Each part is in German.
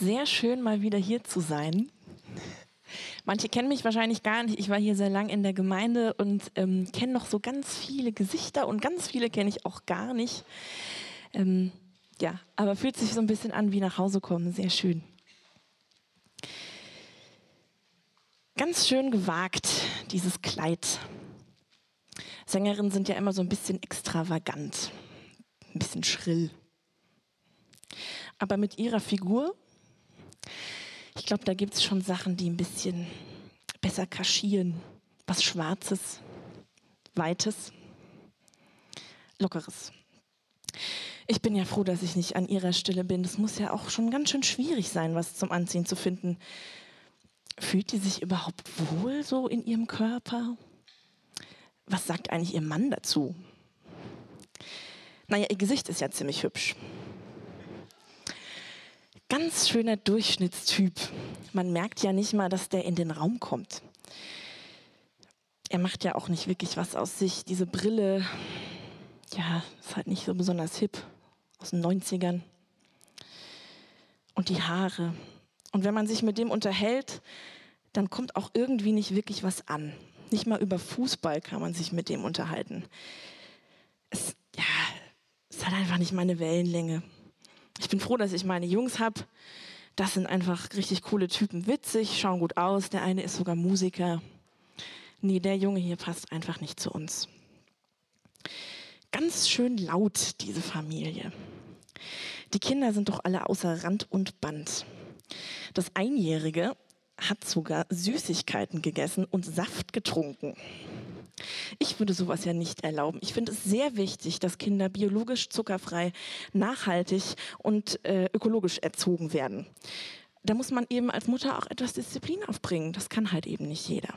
Sehr schön, mal wieder hier zu sein. Manche kennen mich wahrscheinlich gar nicht. Ich war hier sehr lang in der Gemeinde und ähm, kenne noch so ganz viele Gesichter und ganz viele kenne ich auch gar nicht. Ähm, ja, aber fühlt sich so ein bisschen an wie nach Hause kommen. Sehr schön. Ganz schön gewagt, dieses Kleid. Sängerinnen sind ja immer so ein bisschen extravagant, ein bisschen schrill. Aber mit ihrer Figur ich glaube, da gibt es schon Sachen, die ein bisschen besser kaschieren. Was Schwarzes, Weites, Lockeres. Ich bin ja froh, dass ich nicht an ihrer Stelle bin. Es muss ja auch schon ganz schön schwierig sein, was zum Anziehen zu finden. Fühlt die sich überhaupt wohl so in ihrem Körper? Was sagt eigentlich ihr Mann dazu? Naja, ihr Gesicht ist ja ziemlich hübsch ganz schöner Durchschnittstyp. Man merkt ja nicht mal, dass der in den Raum kommt. Er macht ja auch nicht wirklich was aus sich. Diese Brille, ja, ist halt nicht so besonders hip aus den 90ern. Und die Haare. Und wenn man sich mit dem unterhält, dann kommt auch irgendwie nicht wirklich was an. Nicht mal über Fußball kann man sich mit dem unterhalten. Es, ja, es hat einfach nicht meine Wellenlänge. Ich bin froh, dass ich meine Jungs habe. Das sind einfach richtig coole Typen, witzig, schauen gut aus. Der eine ist sogar Musiker. Nee, der Junge hier passt einfach nicht zu uns. Ganz schön laut, diese Familie. Die Kinder sind doch alle außer Rand und Band. Das Einjährige hat sogar Süßigkeiten gegessen und Saft getrunken. Ich würde sowas ja nicht erlauben. Ich finde es sehr wichtig, dass Kinder biologisch zuckerfrei, nachhaltig und äh, ökologisch erzogen werden. Da muss man eben als Mutter auch etwas Disziplin aufbringen. Das kann halt eben nicht jeder.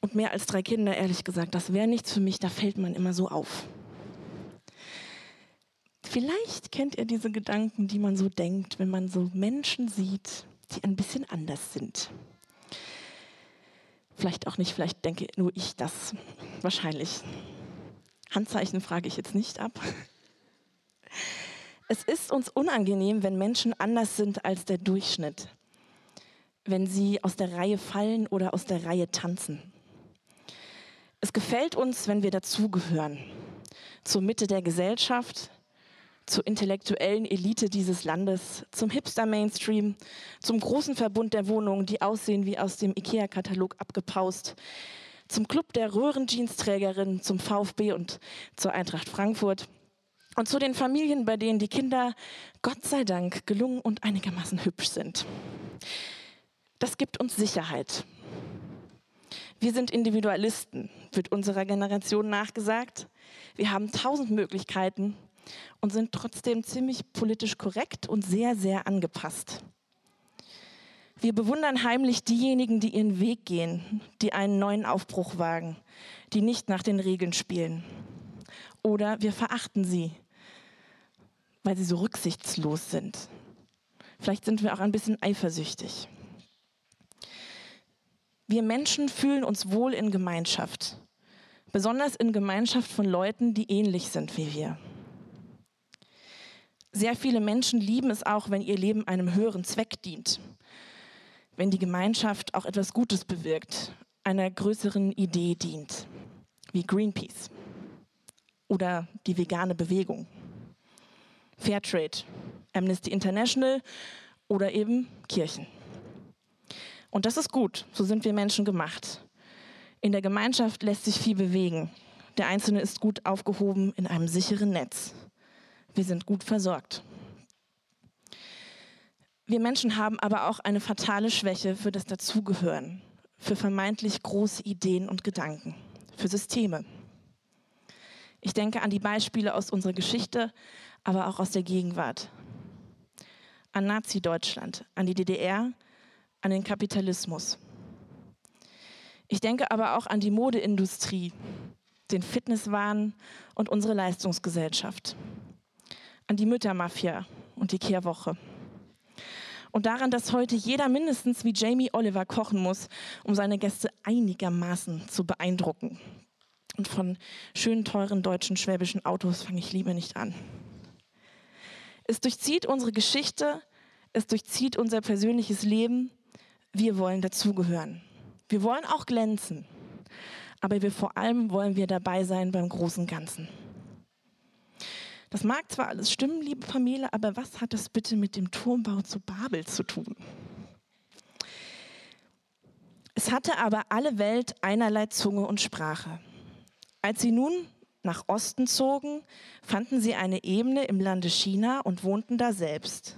Und mehr als drei Kinder, ehrlich gesagt, das wäre nichts für mich, da fällt man immer so auf. Vielleicht kennt ihr diese Gedanken, die man so denkt, wenn man so Menschen sieht, die ein bisschen anders sind. Vielleicht auch nicht, vielleicht denke nur ich das. Wahrscheinlich. Handzeichen frage ich jetzt nicht ab. Es ist uns unangenehm, wenn Menschen anders sind als der Durchschnitt. Wenn sie aus der Reihe fallen oder aus der Reihe tanzen. Es gefällt uns, wenn wir dazugehören. Zur Mitte der Gesellschaft, zur intellektuellen Elite dieses Landes, zum Hipster-Mainstream, zum großen Verbund der Wohnungen, die aussehen wie aus dem IKEA-Katalog abgepaust, zum Club der Röhrenjeansträgerinnen, zum VfB und zur Eintracht Frankfurt und zu den Familien, bei denen die Kinder Gott sei Dank gelungen und einigermaßen hübsch sind. Das gibt uns Sicherheit. Wir sind Individualisten, wird unserer Generation nachgesagt. Wir haben tausend Möglichkeiten, und sind trotzdem ziemlich politisch korrekt und sehr, sehr angepasst. Wir bewundern heimlich diejenigen, die ihren Weg gehen, die einen neuen Aufbruch wagen, die nicht nach den Regeln spielen. Oder wir verachten sie, weil sie so rücksichtslos sind. Vielleicht sind wir auch ein bisschen eifersüchtig. Wir Menschen fühlen uns wohl in Gemeinschaft, besonders in Gemeinschaft von Leuten, die ähnlich sind wie wir. Sehr viele Menschen lieben es auch, wenn ihr Leben einem höheren Zweck dient, wenn die Gemeinschaft auch etwas Gutes bewirkt, einer größeren Idee dient, wie Greenpeace oder die vegane Bewegung, Fairtrade, Amnesty International oder eben Kirchen. Und das ist gut, so sind wir Menschen gemacht. In der Gemeinschaft lässt sich viel bewegen. Der Einzelne ist gut aufgehoben in einem sicheren Netz. Wir sind gut versorgt. Wir Menschen haben aber auch eine fatale Schwäche für das Dazugehören, für vermeintlich große Ideen und Gedanken, für Systeme. Ich denke an die Beispiele aus unserer Geschichte, aber auch aus der Gegenwart. An Nazi-Deutschland, an die DDR, an den Kapitalismus. Ich denke aber auch an die Modeindustrie, den Fitnesswahn und unsere Leistungsgesellschaft an die Müttermafia und die Kehrwoche. Und daran, dass heute jeder mindestens wie Jamie Oliver kochen muss, um seine Gäste einigermaßen zu beeindrucken. Und von schönen, teuren deutschen, schwäbischen Autos fange ich lieber nicht an. Es durchzieht unsere Geschichte, es durchzieht unser persönliches Leben. Wir wollen dazugehören. Wir wollen auch glänzen. Aber wir vor allem wollen wir dabei sein beim großen Ganzen. Das mag zwar alles stimmen, liebe Pamela, aber was hat das bitte mit dem Turmbau zu Babel zu tun? Es hatte aber alle Welt einerlei Zunge und Sprache. Als sie nun nach Osten zogen, fanden sie eine Ebene im Lande China und wohnten da selbst.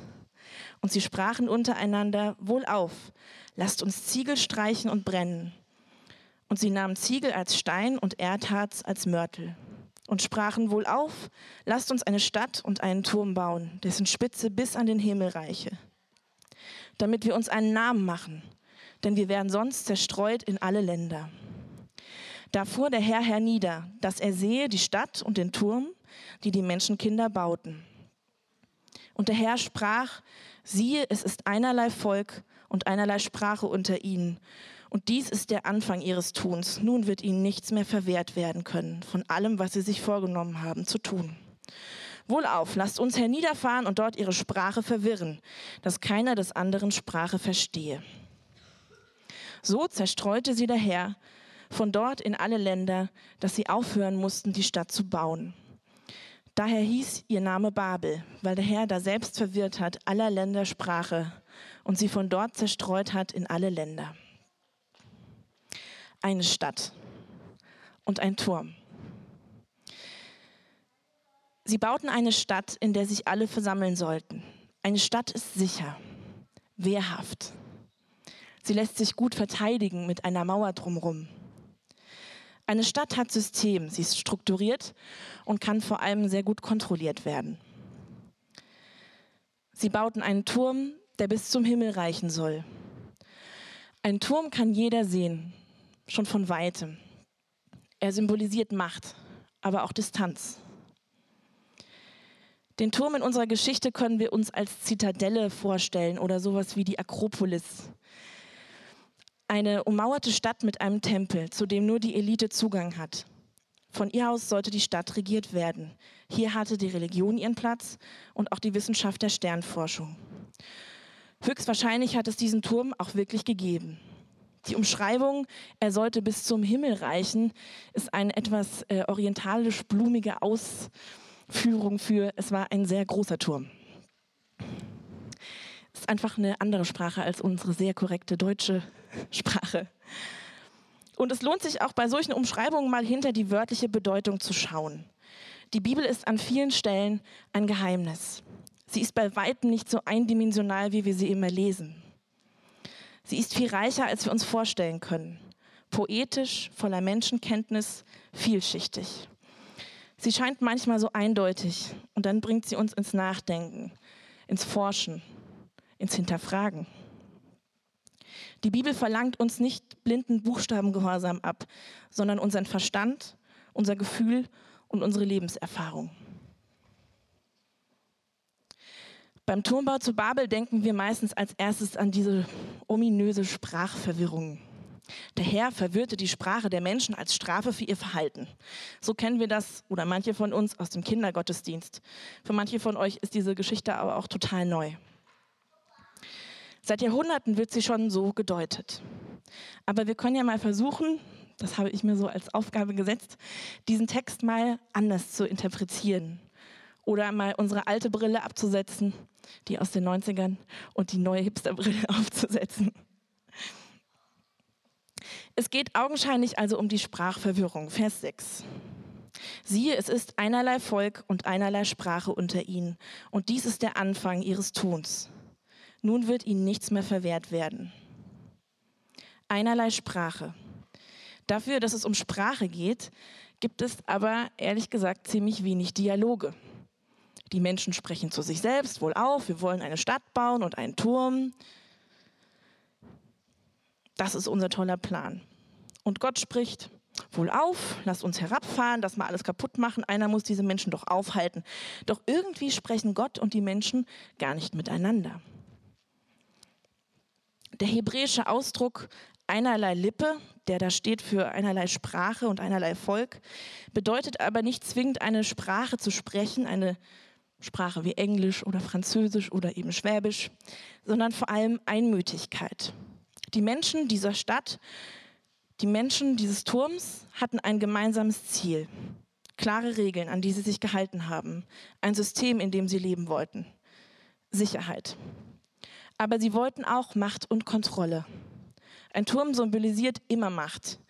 Und sie sprachen untereinander, wohlauf, lasst uns Ziegel streichen und brennen. Und sie nahmen Ziegel als Stein und Erdharz als Mörtel und sprachen wohlauf, lasst uns eine Stadt und einen Turm bauen, dessen Spitze bis an den Himmel reiche, damit wir uns einen Namen machen, denn wir werden sonst zerstreut in alle Länder. Da fuhr der Herr hernieder, dass er sehe die Stadt und den Turm, die die Menschenkinder bauten. Und der Herr sprach, siehe, es ist einerlei Volk und einerlei Sprache unter ihnen. Und dies ist der Anfang ihres Tuns. Nun wird ihnen nichts mehr verwehrt werden können von allem, was sie sich vorgenommen haben zu tun. Wohlauf, lasst uns herniederfahren und dort ihre Sprache verwirren, dass keiner des anderen Sprache verstehe. So zerstreute sie der Herr von dort in alle Länder, dass sie aufhören mussten, die Stadt zu bauen. Daher hieß ihr Name Babel, weil der Herr da selbst verwirrt hat aller Länder Sprache und sie von dort zerstreut hat in alle Länder. Eine Stadt und ein Turm. Sie bauten eine Stadt, in der sich alle versammeln sollten. Eine Stadt ist sicher, wehrhaft. Sie lässt sich gut verteidigen mit einer Mauer drumherum. Eine Stadt hat System, sie ist strukturiert und kann vor allem sehr gut kontrolliert werden. Sie bauten einen Turm, der bis zum Himmel reichen soll. Ein Turm kann jeder sehen, schon von weitem. Er symbolisiert Macht, aber auch Distanz. Den Turm in unserer Geschichte können wir uns als Zitadelle vorstellen oder sowas wie die Akropolis eine ummauerte Stadt mit einem Tempel, zu dem nur die Elite Zugang hat. Von ihr aus sollte die Stadt regiert werden. Hier hatte die Religion ihren Platz und auch die Wissenschaft der Sternforschung. Höchstwahrscheinlich hat es diesen Turm auch wirklich gegeben. Die Umschreibung, er sollte bis zum Himmel reichen, ist eine etwas äh, orientalisch-blumige Ausführung für, es war ein sehr großer Turm. Ist einfach eine andere Sprache als unsere sehr korrekte deutsche Sprache. Und es lohnt sich auch bei solchen Umschreibungen mal hinter die wörtliche Bedeutung zu schauen. Die Bibel ist an vielen Stellen ein Geheimnis. Sie ist bei weitem nicht so eindimensional, wie wir sie immer lesen. Sie ist viel reicher, als wir uns vorstellen können. Poetisch, voller Menschenkenntnis, vielschichtig. Sie scheint manchmal so eindeutig und dann bringt sie uns ins Nachdenken, ins Forschen, ins Hinterfragen. Die Bibel verlangt uns nicht blinden Buchstabengehorsam ab, sondern unseren Verstand, unser Gefühl und unsere Lebenserfahrung. Beim Turmbau zu Babel denken wir meistens als erstes an diese ominöse Sprachverwirrung. Der Herr verwirrte die Sprache der Menschen als Strafe für ihr Verhalten. So kennen wir das oder manche von uns aus dem Kindergottesdienst. Für manche von euch ist diese Geschichte aber auch total neu. Seit Jahrhunderten wird sie schon so gedeutet. Aber wir können ja mal versuchen, das habe ich mir so als Aufgabe gesetzt, diesen Text mal anders zu interpretieren. Oder mal unsere alte Brille abzusetzen, die aus den 90ern, und die neue Hipsterbrille aufzusetzen. Es geht augenscheinlich also um die Sprachverwirrung. Vers 6. Siehe, es ist einerlei Volk und einerlei Sprache unter ihnen, und dies ist der Anfang ihres Tuns. Nun wird ihnen nichts mehr verwehrt werden. Einerlei Sprache. Dafür, dass es um Sprache geht, gibt es aber ehrlich gesagt ziemlich wenig Dialoge. Die Menschen sprechen zu sich selbst wohl auf, wir wollen eine Stadt bauen und einen Turm. Das ist unser toller Plan. Und Gott spricht, wohl auf, lasst uns herabfahren, das mal alles kaputt machen, einer muss diese Menschen doch aufhalten. Doch irgendwie sprechen Gott und die Menschen gar nicht miteinander. Der hebräische Ausdruck einerlei Lippe, der da steht für einerlei Sprache und einerlei Volk, bedeutet aber nicht zwingend eine Sprache zu sprechen, eine Sprache wie Englisch oder Französisch oder eben Schwäbisch, sondern vor allem Einmütigkeit. Die Menschen dieser Stadt, die Menschen dieses Turms hatten ein gemeinsames Ziel, klare Regeln, an die sie sich gehalten haben, ein System, in dem sie leben wollten, Sicherheit. Aber sie wollten auch Macht und Kontrolle. Ein Turm symbolisiert immer Macht.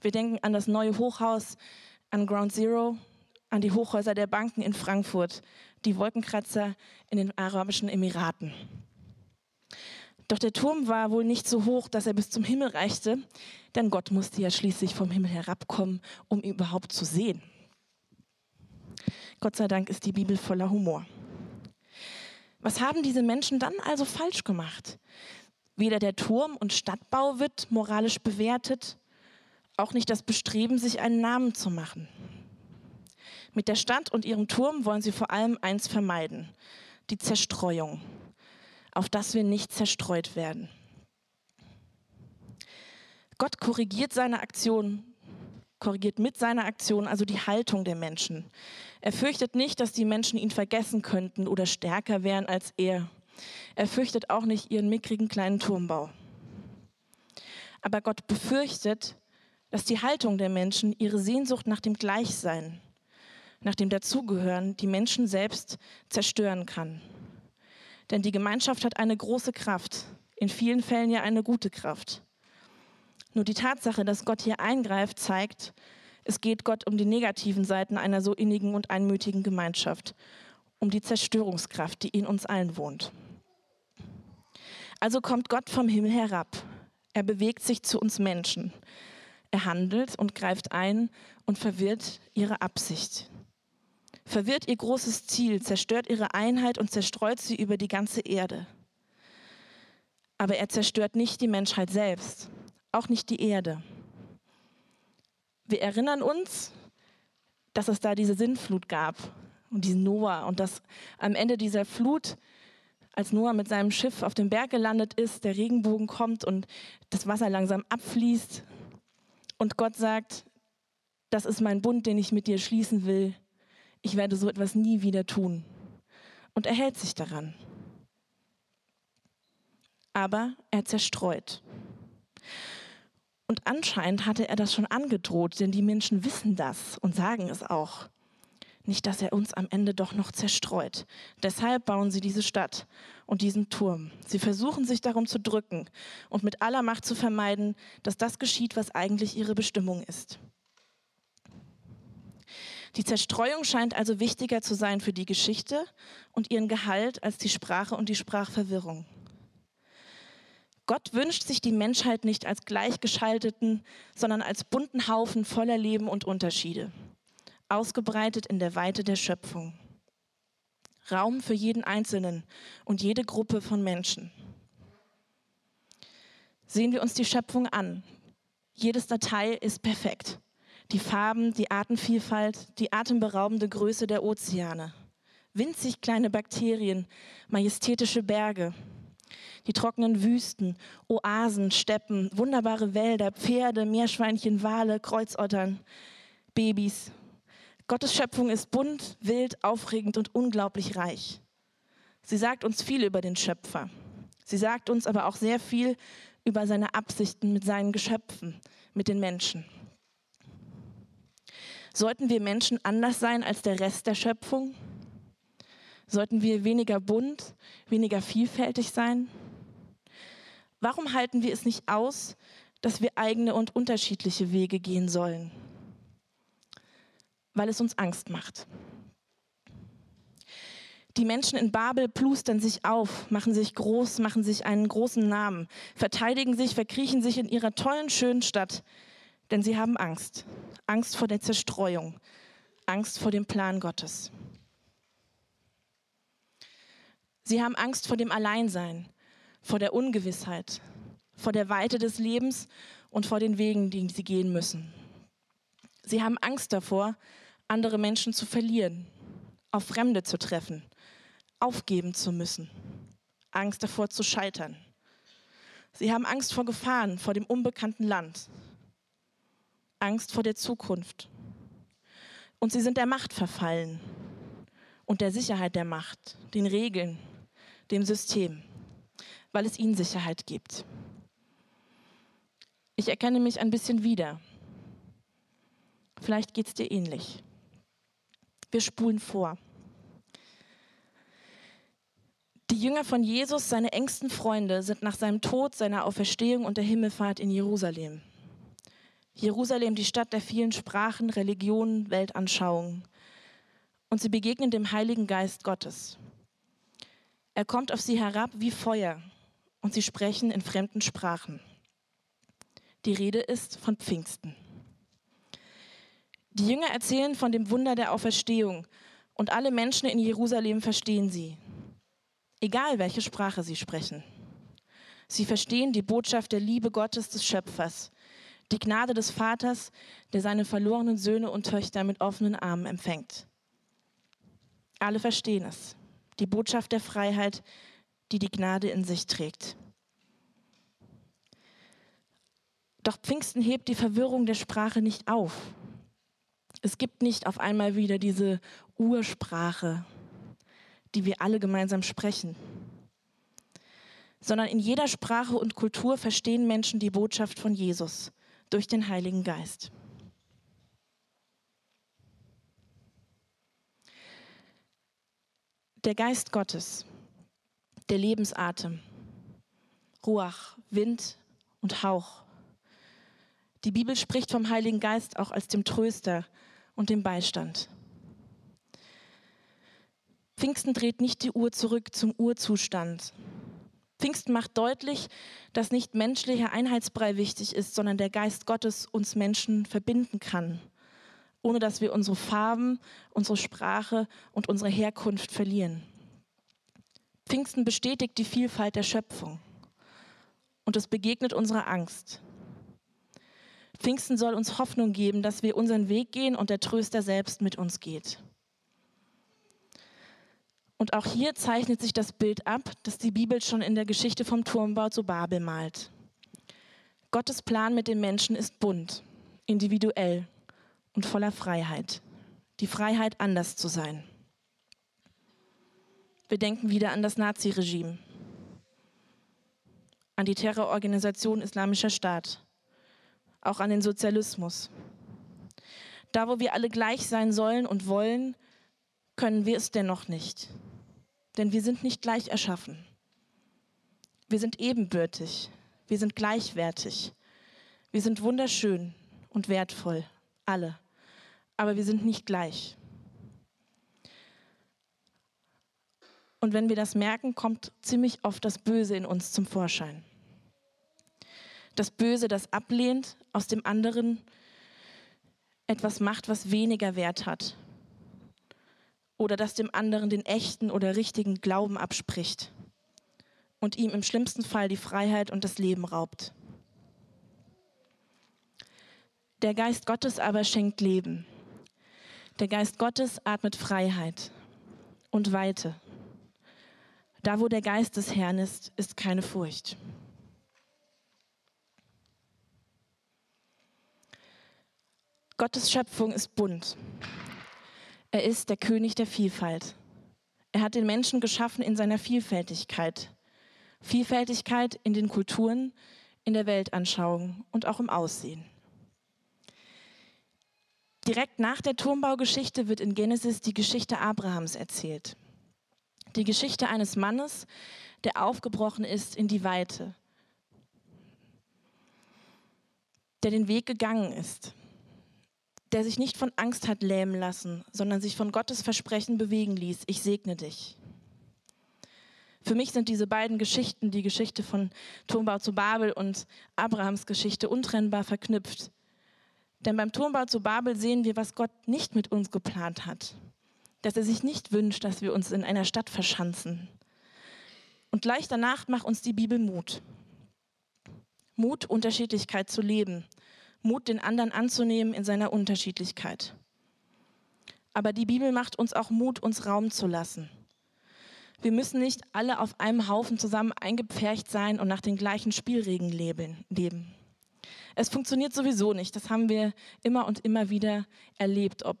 Wir denken an das neue Hochhaus, an Ground Zero, an die Hochhäuser der Banken in Frankfurt, die Wolkenkratzer in den Arabischen Emiraten. Doch der Turm war wohl nicht so hoch, dass er bis zum Himmel reichte, denn Gott musste ja schließlich vom Himmel herabkommen, um ihn überhaupt zu sehen. Gott sei Dank ist die Bibel voller Humor. Was haben diese Menschen dann also falsch gemacht? Weder der Turm und Stadtbau wird moralisch bewertet, auch nicht das Bestreben, sich einen Namen zu machen. Mit der Stadt und ihrem Turm wollen sie vor allem eins vermeiden, die Zerstreuung, auf das wir nicht zerstreut werden. Gott korrigiert seine Aktion, korrigiert mit seiner Aktion also die Haltung der Menschen. Er fürchtet nicht, dass die Menschen ihn vergessen könnten oder stärker wären als er. Er fürchtet auch nicht ihren mickrigen kleinen Turmbau. Aber Gott befürchtet, dass die Haltung der Menschen, ihre Sehnsucht nach dem Gleichsein, nach dem Dazugehören, die Menschen selbst zerstören kann. Denn die Gemeinschaft hat eine große Kraft, in vielen Fällen ja eine gute Kraft. Nur die Tatsache, dass Gott hier eingreift, zeigt, es geht Gott um die negativen Seiten einer so innigen und einmütigen Gemeinschaft, um die Zerstörungskraft, die in uns allen wohnt. Also kommt Gott vom Himmel herab. Er bewegt sich zu uns Menschen. Er handelt und greift ein und verwirrt ihre Absicht. Verwirrt ihr großes Ziel, zerstört ihre Einheit und zerstreut sie über die ganze Erde. Aber er zerstört nicht die Menschheit selbst, auch nicht die Erde. Wir erinnern uns, dass es da diese Sinnflut gab und diesen Noah und dass am Ende dieser Flut als Noah mit seinem Schiff auf dem Berg gelandet ist, der Regenbogen kommt und das Wasser langsam abfließt und Gott sagt, das ist mein Bund, den ich mit dir schließen will. Ich werde so etwas nie wieder tun. Und er hält sich daran. Aber er zerstreut. Und anscheinend hatte er das schon angedroht, denn die Menschen wissen das und sagen es auch. Nicht, dass er uns am Ende doch noch zerstreut. Deshalb bauen sie diese Stadt und diesen Turm. Sie versuchen sich darum zu drücken und mit aller Macht zu vermeiden, dass das geschieht, was eigentlich ihre Bestimmung ist. Die Zerstreuung scheint also wichtiger zu sein für die Geschichte und ihren Gehalt als die Sprache und die Sprachverwirrung. Gott wünscht sich die Menschheit nicht als gleichgeschalteten, sondern als bunten Haufen voller Leben und Unterschiede ausgebreitet in der Weite der Schöpfung. Raum für jeden Einzelnen und jede Gruppe von Menschen. Sehen wir uns die Schöpfung an. Jedes Detail ist perfekt. Die Farben, die Artenvielfalt, die atemberaubende Größe der Ozeane. Winzig kleine Bakterien, majestätische Berge, die trockenen Wüsten, Oasen, Steppen, wunderbare Wälder, Pferde, Meerschweinchen, Wale, Kreuzottern, Babys, Gottes Schöpfung ist bunt, wild, aufregend und unglaublich reich. Sie sagt uns viel über den Schöpfer. Sie sagt uns aber auch sehr viel über seine Absichten mit seinen Geschöpfen, mit den Menschen. Sollten wir Menschen anders sein als der Rest der Schöpfung? Sollten wir weniger bunt, weniger vielfältig sein? Warum halten wir es nicht aus, dass wir eigene und unterschiedliche Wege gehen sollen? weil es uns Angst macht. Die Menschen in Babel plustern sich auf, machen sich groß, machen sich einen großen Namen, verteidigen sich, verkriechen sich in ihrer tollen, schönen Stadt, denn sie haben Angst. Angst vor der Zerstreuung, Angst vor dem Plan Gottes. Sie haben Angst vor dem Alleinsein, vor der Ungewissheit, vor der Weite des Lebens und vor den Wegen, die sie gehen müssen. Sie haben Angst davor, andere Menschen zu verlieren, auf Fremde zu treffen, aufgeben zu müssen, Angst davor zu scheitern. Sie haben Angst vor Gefahren, vor dem unbekannten Land, Angst vor der Zukunft. Und sie sind der Macht verfallen und der Sicherheit der Macht, den Regeln, dem System, weil es ihnen Sicherheit gibt. Ich erkenne mich ein bisschen wieder. Vielleicht geht es dir ähnlich. Wir spulen vor. Die Jünger von Jesus, seine engsten Freunde, sind nach seinem Tod, seiner Auferstehung und der Himmelfahrt in Jerusalem. Jerusalem, die Stadt der vielen Sprachen, Religionen, Weltanschauungen. Und sie begegnen dem Heiligen Geist Gottes. Er kommt auf sie herab wie Feuer und sie sprechen in fremden Sprachen. Die Rede ist von Pfingsten. Die Jünger erzählen von dem Wunder der Auferstehung und alle Menschen in Jerusalem verstehen sie, egal welche Sprache sie sprechen. Sie verstehen die Botschaft der Liebe Gottes des Schöpfers, die Gnade des Vaters, der seine verlorenen Söhne und Töchter mit offenen Armen empfängt. Alle verstehen es, die Botschaft der Freiheit, die die Gnade in sich trägt. Doch Pfingsten hebt die Verwirrung der Sprache nicht auf. Es gibt nicht auf einmal wieder diese Ursprache, die wir alle gemeinsam sprechen, sondern in jeder Sprache und Kultur verstehen Menschen die Botschaft von Jesus durch den Heiligen Geist. Der Geist Gottes, der Lebensatem, Ruach, Wind und Hauch. Die Bibel spricht vom Heiligen Geist auch als dem Tröster und dem Beistand. Pfingsten dreht nicht die Uhr zurück zum Urzustand. Pfingsten macht deutlich, dass nicht menschlicher Einheitsbrei wichtig ist, sondern der Geist Gottes uns Menschen verbinden kann, ohne dass wir unsere Farben, unsere Sprache und unsere Herkunft verlieren. Pfingsten bestätigt die Vielfalt der Schöpfung und es begegnet unserer Angst. Pfingsten soll uns Hoffnung geben, dass wir unseren Weg gehen und der Tröster selbst mit uns geht. Und auch hier zeichnet sich das Bild ab, das die Bibel schon in der Geschichte vom Turmbau zu Babel malt. Gottes Plan mit den Menschen ist bunt, individuell und voller Freiheit. Die Freiheit, anders zu sein. Wir denken wieder an das Naziregime, an die Terrororganisation Islamischer Staat, auch an den Sozialismus. Da, wo wir alle gleich sein sollen und wollen, können wir es dennoch nicht. Denn wir sind nicht gleich erschaffen. Wir sind ebenbürtig. Wir sind gleichwertig. Wir sind wunderschön und wertvoll, alle. Aber wir sind nicht gleich. Und wenn wir das merken, kommt ziemlich oft das Böse in uns zum Vorschein. Das Böse, das ablehnt, aus dem anderen etwas macht, was weniger Wert hat, oder das dem anderen den echten oder richtigen Glauben abspricht und ihm im schlimmsten Fall die Freiheit und das Leben raubt. Der Geist Gottes aber schenkt Leben. Der Geist Gottes atmet Freiheit und Weite. Da, wo der Geist des Herrn ist, ist keine Furcht. Gottes Schöpfung ist bunt. Er ist der König der Vielfalt. Er hat den Menschen geschaffen in seiner Vielfältigkeit. Vielfältigkeit in den Kulturen, in der Weltanschauung und auch im Aussehen. Direkt nach der Turmbaugeschichte wird in Genesis die Geschichte Abrahams erzählt. Die Geschichte eines Mannes, der aufgebrochen ist in die Weite, der den Weg gegangen ist, der sich nicht von Angst hat lähmen lassen, sondern sich von Gottes Versprechen bewegen ließ, ich segne dich. Für mich sind diese beiden Geschichten, die Geschichte von Turmbau zu Babel und Abrahams Geschichte, untrennbar verknüpft. Denn beim Turmbau zu Babel sehen wir, was Gott nicht mit uns geplant hat. Dass er sich nicht wünscht, dass wir uns in einer Stadt verschanzen. Und gleich danach macht uns die Bibel Mut. Mut, Unterschiedlichkeit zu leben Mut, den anderen anzunehmen in seiner Unterschiedlichkeit. Aber die Bibel macht uns auch Mut, uns Raum zu lassen. Wir müssen nicht alle auf einem Haufen zusammen eingepfercht sein und nach den gleichen Spielregeln leben. Es funktioniert sowieso nicht. Das haben wir immer und immer wieder erlebt, ob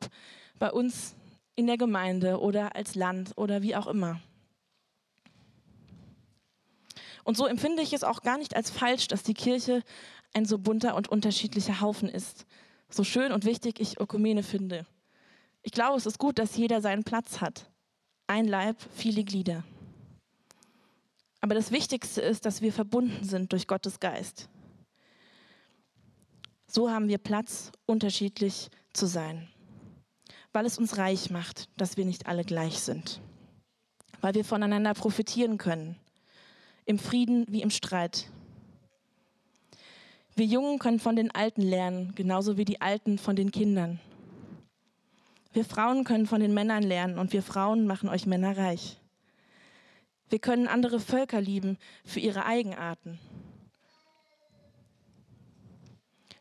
bei uns in der Gemeinde oder als Land oder wie auch immer. Und so empfinde ich es auch gar nicht als falsch, dass die Kirche ein so bunter und unterschiedlicher Haufen ist. So schön und wichtig ich Ökumene finde. Ich glaube, es ist gut, dass jeder seinen Platz hat. Ein Leib, viele Glieder. Aber das Wichtigste ist, dass wir verbunden sind durch Gottes Geist. So haben wir Platz, unterschiedlich zu sein, weil es uns reich macht, dass wir nicht alle gleich sind, weil wir voneinander profitieren können, im Frieden wie im Streit. Wir Jungen können von den Alten lernen, genauso wie die Alten von den Kindern. Wir Frauen können von den Männern lernen und wir Frauen machen euch Männer reich. Wir können andere Völker lieben für ihre Eigenarten.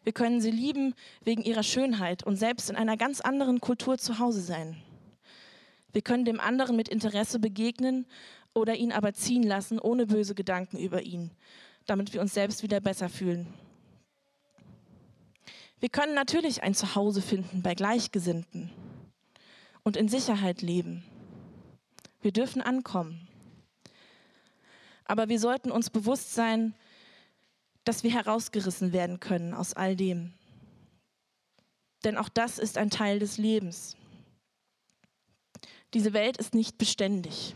Wir können sie lieben wegen ihrer Schönheit und selbst in einer ganz anderen Kultur zu Hause sein. Wir können dem anderen mit Interesse begegnen oder ihn aber ziehen lassen, ohne böse Gedanken über ihn, damit wir uns selbst wieder besser fühlen. Wir können natürlich ein Zuhause finden bei Gleichgesinnten und in Sicherheit leben. Wir dürfen ankommen. Aber wir sollten uns bewusst sein, dass wir herausgerissen werden können aus all dem. Denn auch das ist ein Teil des Lebens. Diese Welt ist nicht beständig.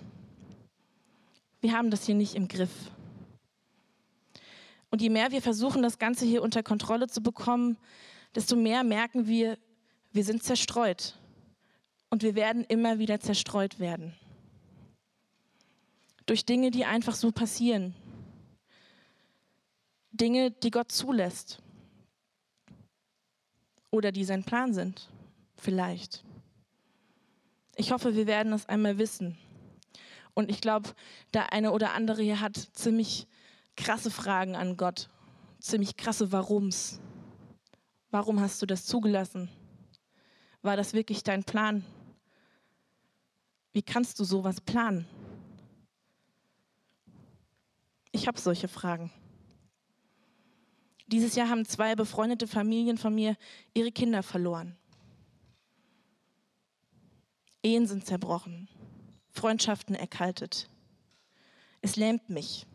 Wir haben das hier nicht im Griff. Und je mehr wir versuchen, das Ganze hier unter Kontrolle zu bekommen, desto mehr merken wir, wir sind zerstreut. Und wir werden immer wieder zerstreut werden durch Dinge, die einfach so passieren. Dinge, die Gott zulässt. Oder die sein Plan sind. Vielleicht. Ich hoffe, wir werden es einmal wissen. Und ich glaube, der eine oder andere hier hat ziemlich krasse Fragen an Gott. Ziemlich krasse Warums. Warum hast du das zugelassen? War das wirklich dein Plan? Wie kannst du sowas planen? Ich habe solche Fragen. Dieses Jahr haben zwei befreundete Familien von mir ihre Kinder verloren. Ehen sind zerbrochen, Freundschaften erkaltet. Es lähmt mich.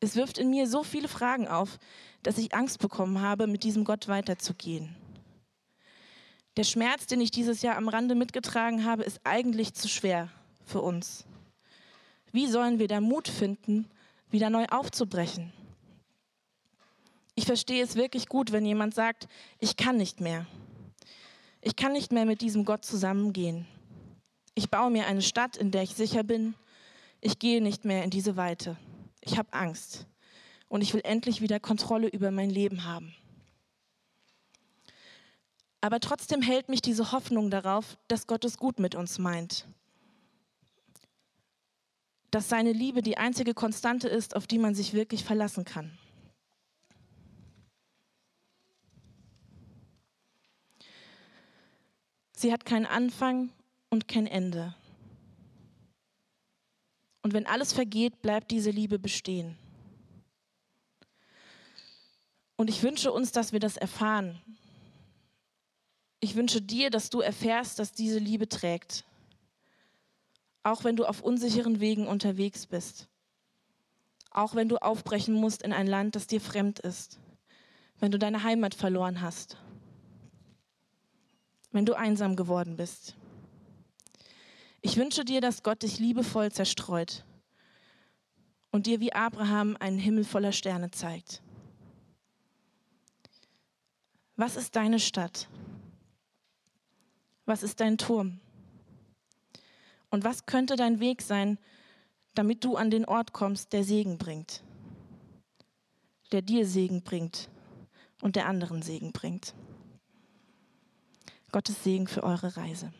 Es wirft in mir so viele Fragen auf, dass ich Angst bekommen habe, mit diesem Gott weiterzugehen. Der Schmerz, den ich dieses Jahr am Rande mitgetragen habe, ist eigentlich zu schwer für uns. Wie sollen wir da Mut finden, wieder neu aufzubrechen. Ich verstehe es wirklich gut, wenn jemand sagt, ich kann nicht mehr. Ich kann nicht mehr mit diesem Gott zusammengehen. Ich baue mir eine Stadt, in der ich sicher bin. Ich gehe nicht mehr in diese Weite. Ich habe Angst. Und ich will endlich wieder Kontrolle über mein Leben haben. Aber trotzdem hält mich diese Hoffnung darauf, dass Gott es gut mit uns meint dass seine Liebe die einzige Konstante ist, auf die man sich wirklich verlassen kann. Sie hat keinen Anfang und kein Ende. Und wenn alles vergeht, bleibt diese Liebe bestehen. Und ich wünsche uns, dass wir das erfahren. Ich wünsche dir, dass du erfährst, dass diese Liebe trägt auch wenn du auf unsicheren Wegen unterwegs bist, auch wenn du aufbrechen musst in ein Land, das dir fremd ist, wenn du deine Heimat verloren hast, wenn du einsam geworden bist. Ich wünsche dir, dass Gott dich liebevoll zerstreut und dir wie Abraham einen Himmel voller Sterne zeigt. Was ist deine Stadt? Was ist dein Turm? Und was könnte dein Weg sein, damit du an den Ort kommst, der Segen bringt? Der dir Segen bringt und der anderen Segen bringt. Gottes Segen für eure Reise.